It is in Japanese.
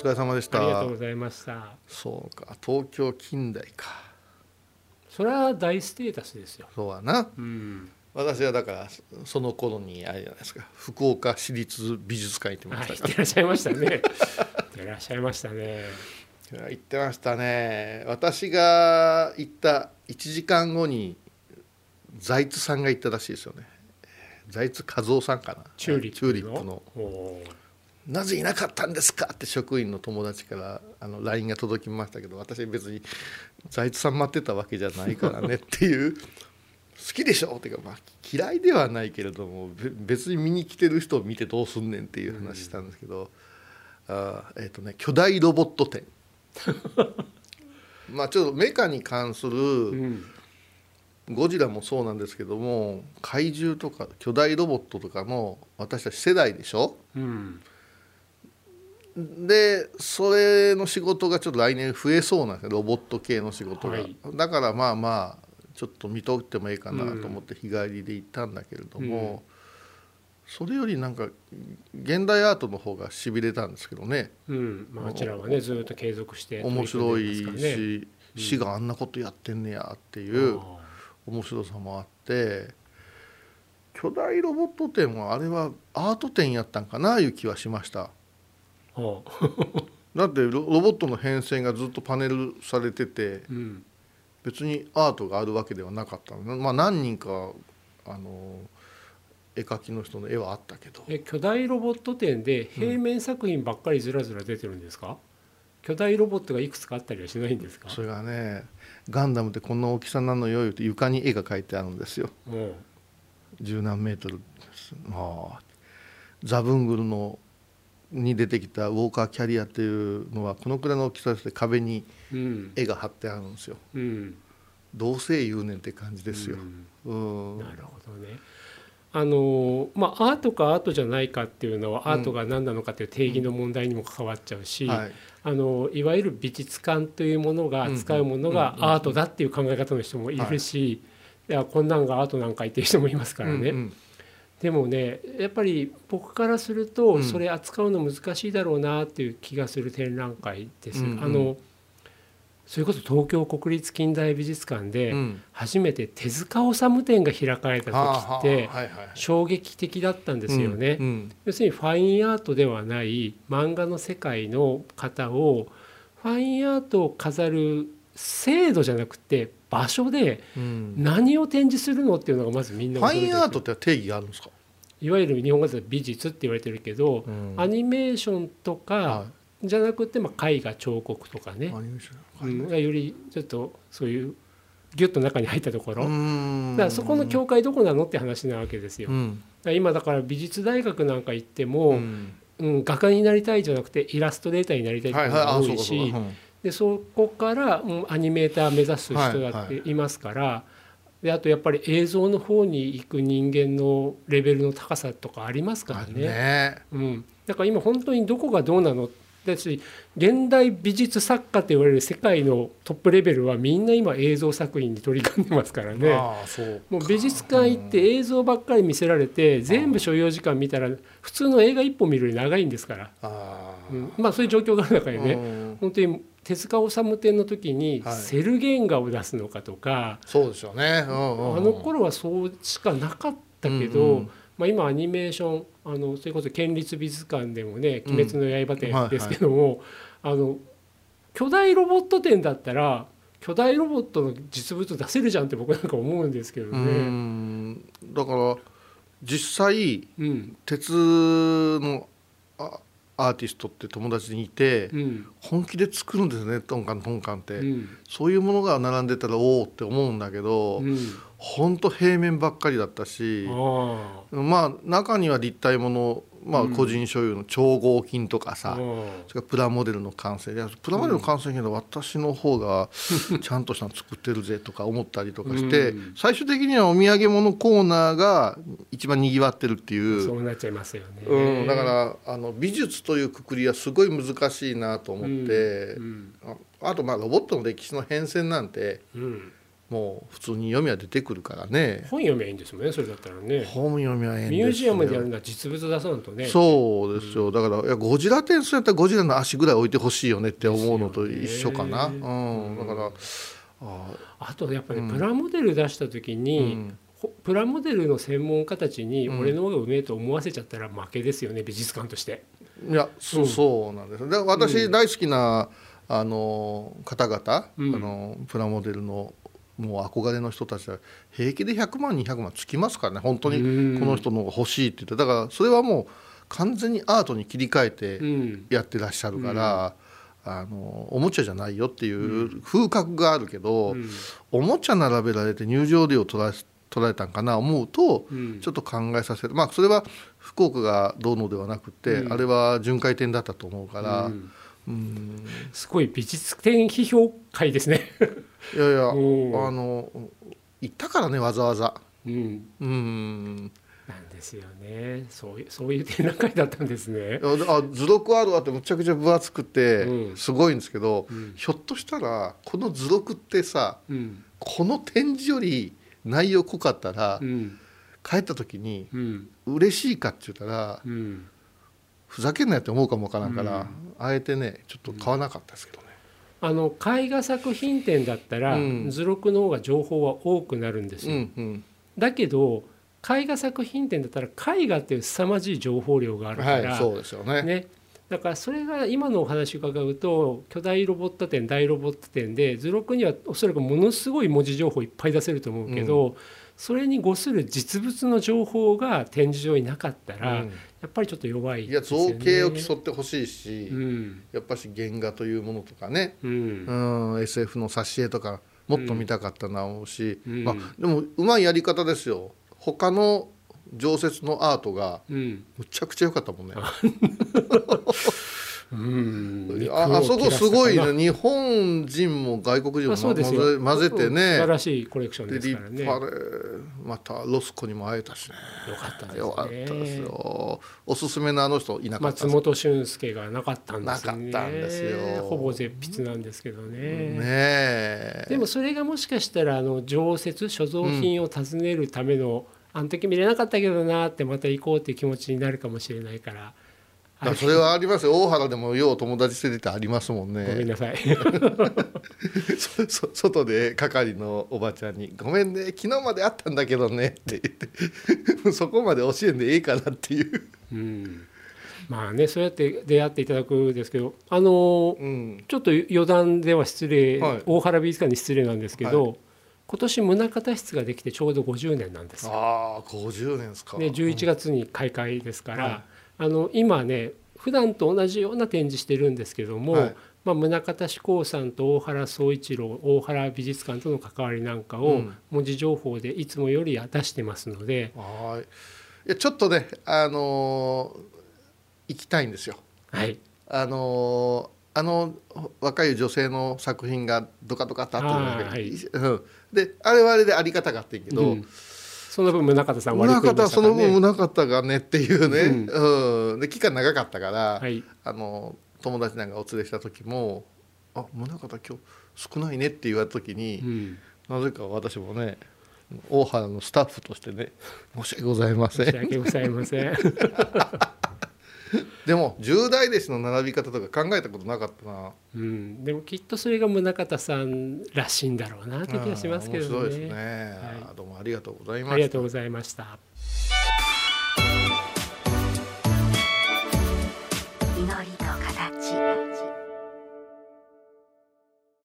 疲れ様でした。ありがとうございました。そうか。東京近代か。それは大ステータスですよ。そうやな。うん。私はだからその頃にあれじゃないですか。福岡市立美術館行ってまあした。か言ってらっしゃいましたね。言ってらっしゃいましたね。ら行ってましたね。私が行った1時間後に財津さんが行ったらしいですよね。財津和夫さんかな。チューリップのなぜいなかったんですか？って職員の友達からあの LINE が届きましたけど私別に財津さん待ってたわけじゃないからねっていう好きでしょ？っていうか、まあ、嫌いではないけれどもべ別に見に来てる人を見てどうすんねんっていう話したんですけど、あーえっ、とね巨大ロボット展 まあちょっとメカに関するうん。ゴジラもそうなんですけども怪獣とか巨大ロボットとかの私たち世代でしょ？うんでそれの仕事がちょっと来年増えそうなんですよロボット系の仕事が、はい。だからまあまあちょっと見とってもいいかなと思って日帰りで行ったんだけれども、それよりなんか現代アートの方がしびれたんですけどね。うん。まあ、あちらはねずっと継続して面白いし、市があんなことやってんねやっていうあ面白さもあって巨大ロボット展はあれはアート展やったんかないう気はしました。ーはあだってロロボットの変遷がずっとパネルされててうん。別にアートがあるわけではなかったの。まあ何人かあの絵描きの人の絵はあったけど。え巨大ロボット展で平面作品ばっかりずらずら出てるんですか、巨大ロボットがいくつかあったりはしないんですか？それがねガンダムってこんな大きさなのよ言うて床に絵が描いてあるんですよ。うん。十何メートルです。まあザブングルのに出てきたウォーカーキャリアっていうのはこのくらいの大きさで壁にうん。絵が貼ってあるんですよ。うん。どうせ言うねんって感じですよ。う、ん。うん。なるほどね。あのまあアートかアートじゃないかっていうのは、アートが何なのかっていう定義の問題にも関わっちゃうし、はい。あのいわゆる美術館というものが扱うものがうんうんアートだっていう考え方の人もいるし、い。やこんなんがアートなんか言ってる人もいますからね、うんうんでもねやっぱり僕からするとうん。それ扱うの難しいだろうなっていう気がする展覧会です。うんうん。あのそれこそ東京国立近代美術館でうん。初めて手塚治虫展が開かれた時って衝撃的だったんですよね。要するにファインアートではない漫画の世界の方をファインアートを飾る制度じゃなくて場所でうん。何を展示するのっていうのがまずみんなファインアートトって定義があるんですか、いわゆる日本語では美術って言われてるけど、アニメーションとかはじゃなくて、まあ、絵画彫刻とかい、ねよりちょっとそういうギュッと中に入ったところ、うだんからそこの境界どこなのって話なわけですよ。うん。ら今だから美術大学なんか行ってうも、ん。うん、画家になりたいじゃなくてイラストレーターになりたいっていうのが多いしかそうか。うんでそこから、うん、アニメーター目指す人だはいっていますから、であとやっぱり映像の方に行く人間のレベルの高さとかありますからね。ね。うん、だから今本当にどこがどうなの？だし現代美術作家と言われる世界のトップレベルはみんな今映像作品に取り組んでますからね。ああそうもう美術館行って映像ばっかり見せられて全部所要時間見たら普通の映画一本見るより長いんですから、ああ。うん、まあそういう状況がある中でね、うん。本当に手塚治虫展の時にはい。セル原画を出すのかとか、そうですよね。うんうんうん。あの頃はそうしかなかったけど、うんうん。まあ、今アニメーションあのそれこそ県立美術館でもね「うん。鬼滅の刃展はい」はいですけども、あの巨大ロボット展だったら巨大ロボットの実物出せるじゃんって僕なんか思うんですけどうね。ん。だから実際うん。鉄のあアーティストって友達にいてうん。本気で作るんですねトンカントンカンって、うん。そういうものが並んでたらおおって思うんだけど、うん。ほんと平面ばっかりだったしあまあ中には立体もの、まあ、うん。個人所有の超合金とかあさ、あそれからプラモデルの完成。いやプラモデルの完成けど私の方が ちゃんとしたの作ってるぜとか思ったりとかして、うん。最終的にはお土産物コーナーが一番にぎわってるっていう。そうなっちゃいますよね。うん、だからあの美術というくくりはすごい難しいなと思って、うん。ああとまあロボットの歴史の変遷なんてうんもう普通に読みは出てくるからね。本読みゃいいんですもんねそれだったらね。本読みはええんですミよュージアムでやるのは実物出さんとね。そうですよ、だからいやゴジラ展そうやったらゴジラの足ぐらい置いてほしいよねって思うのと一緒かな、うん、だからああとやっぱりうんプラモデル出した時に、プラモデルの専門家たちにうん。俺の方がうめえと思わせちゃったら負けですよね美術館として。いやそうそうなんです。で私大好きな、あの方々、うん。あのプラモデルのもう憧れの人たちは平気で100万200万つきますからね。本当にうん。この人の方が欲しいって言って。だからそれはもう完全にアートに切り替えうてん。やってらっしゃるから、あのおもちゃじゃないよっていう風格があるけど、うん。おもちゃ並べられて入場料取ら取られたんかな思うと、うん。ちょっと考えさせる。まあそれは福岡がどうのではなくて、うん。あれは巡回展だったと思うから、ううんんすごい美術展批評会ですね。いやいやあ うん。の行ったからねわざわざ。うん、うん。なんですよね。そういうそういう展覧会だったんですね。あ図録あるわってむちゃくちゃ分厚くてうん。すごいんですけど、うん。ひょっとしたらこの図録ってさうん。この展示より内容濃かったら、うん。帰った時にうん。嬉しいかって言ったらうん。ふざけんなよって思うかもわからんから、うんあえてねちょっと買わなかったですけどね。あの絵画作品展だったら、うん図録の方が情報は多くなるんですうよ。んうんだけど絵画作品展だったら絵画っていう凄まじい情報量があるから、はい、そうですよね。ね、だからそれが今のお話伺うと巨大ロボット展大ロボット展で図録にはおそらくものすごい文字情報いっぱい出せると思うけど、それに誤する実物の情報が展示場になかったら、うん。やっぱりちょっと弱いいや。造形を競ってほしいし、うん。やっぱし原画というものとかね、うん。うん。SF の挿絵とかもっと見たかったな思うし、うん。まあ、でもうまいやり方ですよ。他の常設のアートがうん。むちゃくちゃ良かったもんね。うんああそこすごいね日本人も外国人も混ぜ混ぜてうん素晴ねらしいコレクションですからね。またロスコにも会えたしね。よかったですね。よかったですよ。おすすめのあの人いなかった松本俊介がなかったんですね。なかったんですよ。ほぼ絶筆なんですけどね。ねえ。でもそれがもしかしたらあの常設所蔵品を訪ねるための、あの時見れなかったけどなってまた行こうっていう気持ちになるかもしれないからそれはありますよ。大原でもよう友達連れてありますもんごめんねなさい。外で係のおばちゃんに「ごめんね昨日まであったんだけどね」って言って そこまで教えんでええかなっていう、うん。まあねそうやって出会っていただくんですけどあのうん、ちょっと余談では失礼、はい。大原美術館に失礼なんですけど、今年宗像室ができてちょうど50年なんですよ。ああ50年ですか。で11月に開会ですから、はいあの今ね普段と同じような展示してるんですけども、はい。まあ、宗像志功さんと大原総一郎大原美術館との関わりなんかをうん。文字情報でいつもより出してますので、はい。いやちょっとねあのー行きたいんですよ。はい、あのーあの若い女性の作品がドカドカとあったじゃないあーはい。うん、であれはあれでありがたかったんやけど、うんその分宗像さん割りしたからね。分宗像がねっていうね、うん。で期間長かったから、はい。あの友達なんかお連れした時も「あ宗像今日少ないね」って言われた時に、うん。なぜか私もね大原のスタッフとしてね申し訳ございません。申し訳ございません。でも十大弟子の並び方とか考えたことなかったな。うん、でもきっとそれが宗像さんらしいんだろうなって気がしますけどね。面白いですね、はどうもありがとうございました。ありがとうございました。